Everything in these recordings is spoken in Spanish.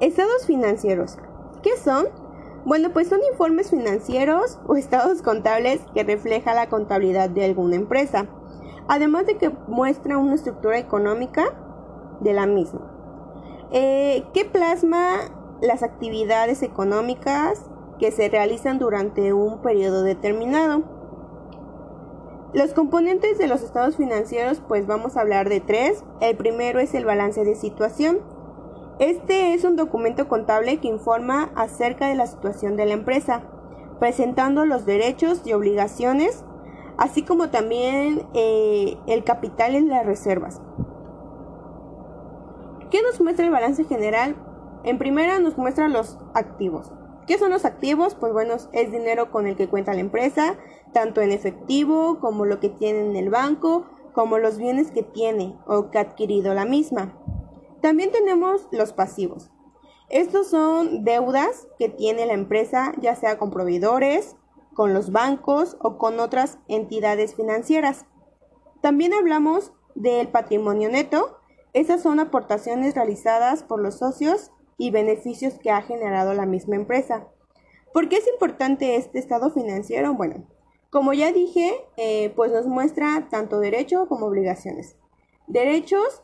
Estados financieros. ¿Qué son? Bueno, pues son informes financieros o estados contables que refleja la contabilidad de alguna empresa, además de que muestra una estructura económica de la misma. Eh, ¿Qué plasma las actividades económicas que se realizan durante un periodo determinado? Los componentes de los estados financieros, pues vamos a hablar de tres. El primero es el balance de situación. Este es un documento contable que informa acerca de la situación de la empresa, presentando los derechos y obligaciones, así como también eh, el capital y las reservas. ¿Qué nos muestra el balance general? En primera nos muestra los activos. ¿Qué son los activos? Pues bueno, es dinero con el que cuenta la empresa, tanto en efectivo como lo que tiene en el banco, como los bienes que tiene o que ha adquirido la misma. También tenemos los pasivos. Estos son deudas que tiene la empresa, ya sea con proveedores, con los bancos o con otras entidades financieras. También hablamos del patrimonio neto. Esas son aportaciones realizadas por los socios y beneficios que ha generado la misma empresa. ¿Por qué es importante este estado financiero? Bueno, como ya dije, eh, pues nos muestra tanto derechos como obligaciones. Derechos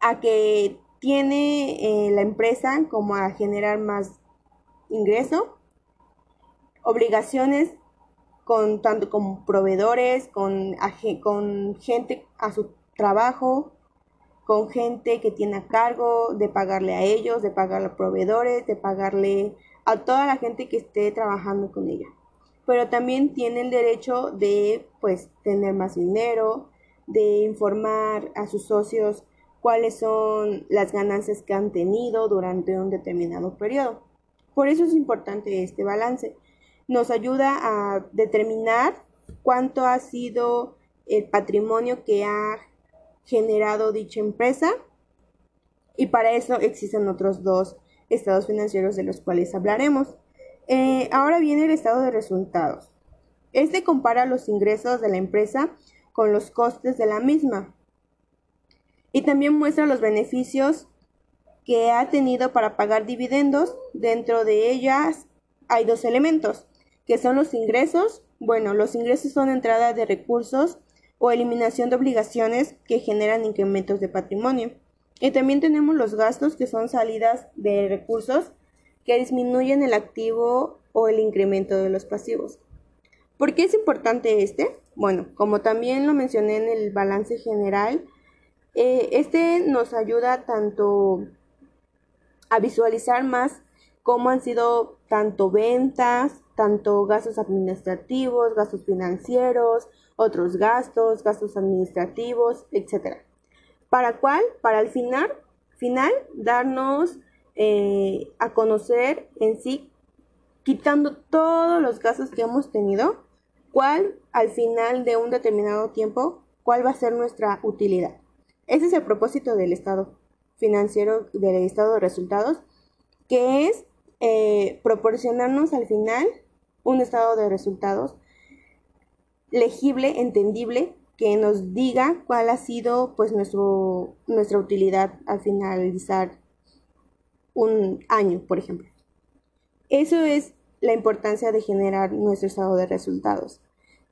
a que tiene eh, la empresa como a generar más ingreso. Obligaciones con tanto con proveedores, con, con gente a su trabajo, con gente que tiene a cargo de pagarle a ellos, de pagarle a proveedores, de pagarle a toda la gente que esté trabajando con ella. Pero también tiene el derecho de pues tener más dinero, de informar a sus socios cuáles son las ganancias que han tenido durante un determinado periodo. Por eso es importante este balance. Nos ayuda a determinar cuánto ha sido el patrimonio que ha generado dicha empresa y para eso existen otros dos estados financieros de los cuales hablaremos. Eh, ahora viene el estado de resultados. Este compara los ingresos de la empresa con los costes de la misma y también muestra los beneficios que ha tenido para pagar dividendos. Dentro de ellas hay dos elementos, que son los ingresos. Bueno, los ingresos son entradas de recursos o eliminación de obligaciones que generan incrementos de patrimonio. Y también tenemos los gastos que son salidas de recursos que disminuyen el activo o el incremento de los pasivos. ¿Por qué es importante este? Bueno, como también lo mencioné en el balance general, eh, este nos ayuda tanto a visualizar más cómo han sido tanto ventas, tanto gastos administrativos, gastos financieros, otros gastos, gastos administrativos, etc. ¿Para cuál? Para el final, final darnos eh, a conocer en sí, quitando todos los gastos que hemos tenido, cuál al final de un determinado tiempo, cuál va a ser nuestra utilidad. Ese es el propósito del estado financiero, del estado de resultados, que es eh, proporcionarnos al final un estado de resultados legible, entendible, que nos diga cuál ha sido pues nuestro, nuestra utilidad al finalizar un año, por ejemplo. Eso es la importancia de generar nuestro estado de resultados,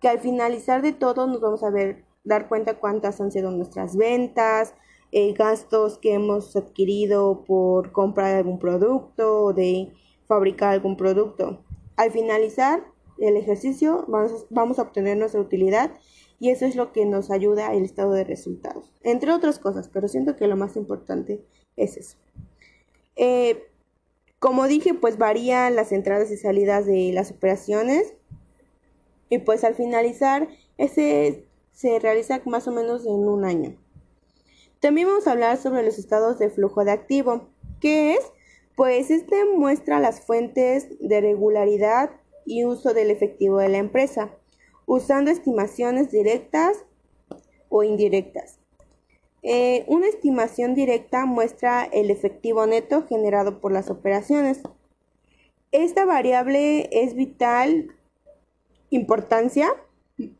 que al finalizar de todo nos vamos a ver, dar cuenta cuántas han sido nuestras ventas, eh, gastos que hemos adquirido por comprar algún producto o de fabricar algún producto. Al finalizar el ejercicio vamos, a obtener nuestra utilidad y eso es lo que nos ayuda el estado de resultados, entre otras cosas, pero siento que lo más importante es eso. Eh, como dije, pues varían las entradas y salidas de las operaciones y pues al finalizar ese se realiza más o menos en un año. También vamos a hablar sobre los estados de flujo de activo. ¿Qué es? Pues este muestra las fuentes de regularidad y uso del efectivo de la empresa, usando estimaciones directas o indirectas. Eh, una estimación directa muestra el efectivo neto generado por las operaciones. Esta variable es vital importancia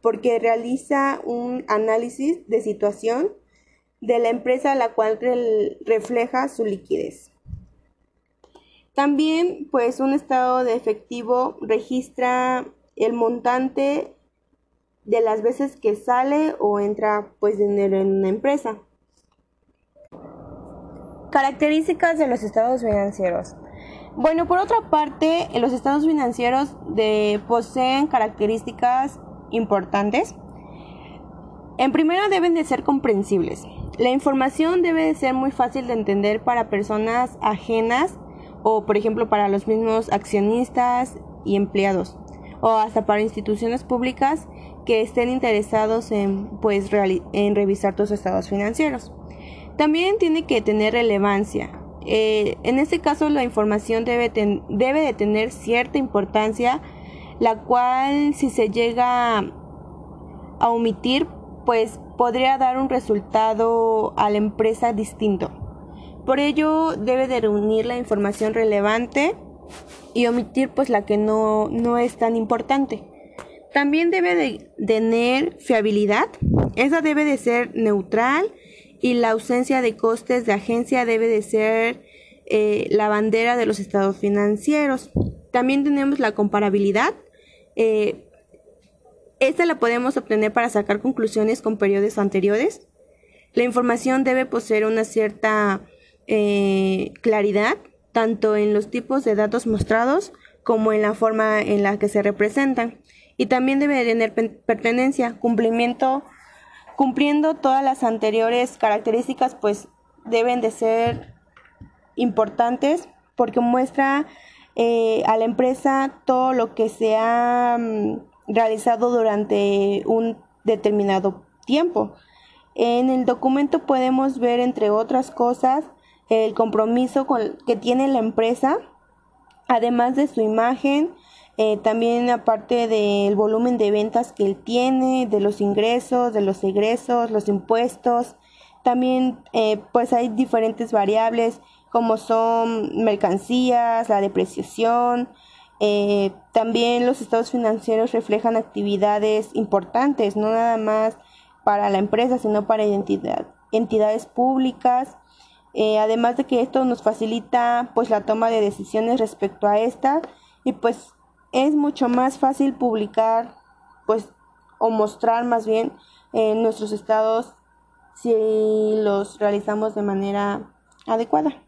porque realiza un análisis de situación de la empresa a la cual refleja su liquidez. También, pues un estado de efectivo registra el montante de las veces que sale o entra pues dinero en una empresa. Características de los estados financieros. Bueno, por otra parte, los estados financieros de, poseen características importantes. En primera, deben de ser comprensibles. La información debe de ser muy fácil de entender para personas ajenas o por ejemplo para los mismos accionistas y empleados o hasta para instituciones públicas que estén interesados en pues en revisar tus estados financieros. También tiene que tener relevancia. Eh, en este caso la información debe, debe de tener cierta importancia, la cual si se llega a omitir, pues podría dar un resultado a la empresa distinto. Por ello debe de reunir la información relevante y omitir pues la que no, no es tan importante. También debe de tener fiabilidad, esa debe de ser neutral y la ausencia de costes de agencia debe de ser eh, la bandera de los estados financieros. También tenemos la comparabilidad. Eh, esta la podemos obtener para sacar conclusiones con periodos anteriores. La información debe poseer una cierta eh, claridad tanto en los tipos de datos mostrados como en la forma en la que se representan. Y también debe tener pertenencia, cumplimiento, cumpliendo todas las anteriores características, pues deben de ser importantes porque muestra eh, a la empresa todo lo que se ha mm, realizado durante un determinado tiempo. En el documento podemos ver, entre otras cosas, el compromiso que tiene la empresa, además de su imagen, eh, también aparte del volumen de ventas que él tiene, de los ingresos, de los egresos, los impuestos. También eh, pues hay diferentes variables como son mercancías, la depreciación. Eh, también los estados financieros reflejan actividades importantes, no nada más para la empresa, sino para entidades públicas eh, además de que esto nos facilita pues la toma de decisiones respecto a esta y pues es mucho más fácil publicar pues o mostrar más bien nuestros estados si los realizamos de manera adecuada.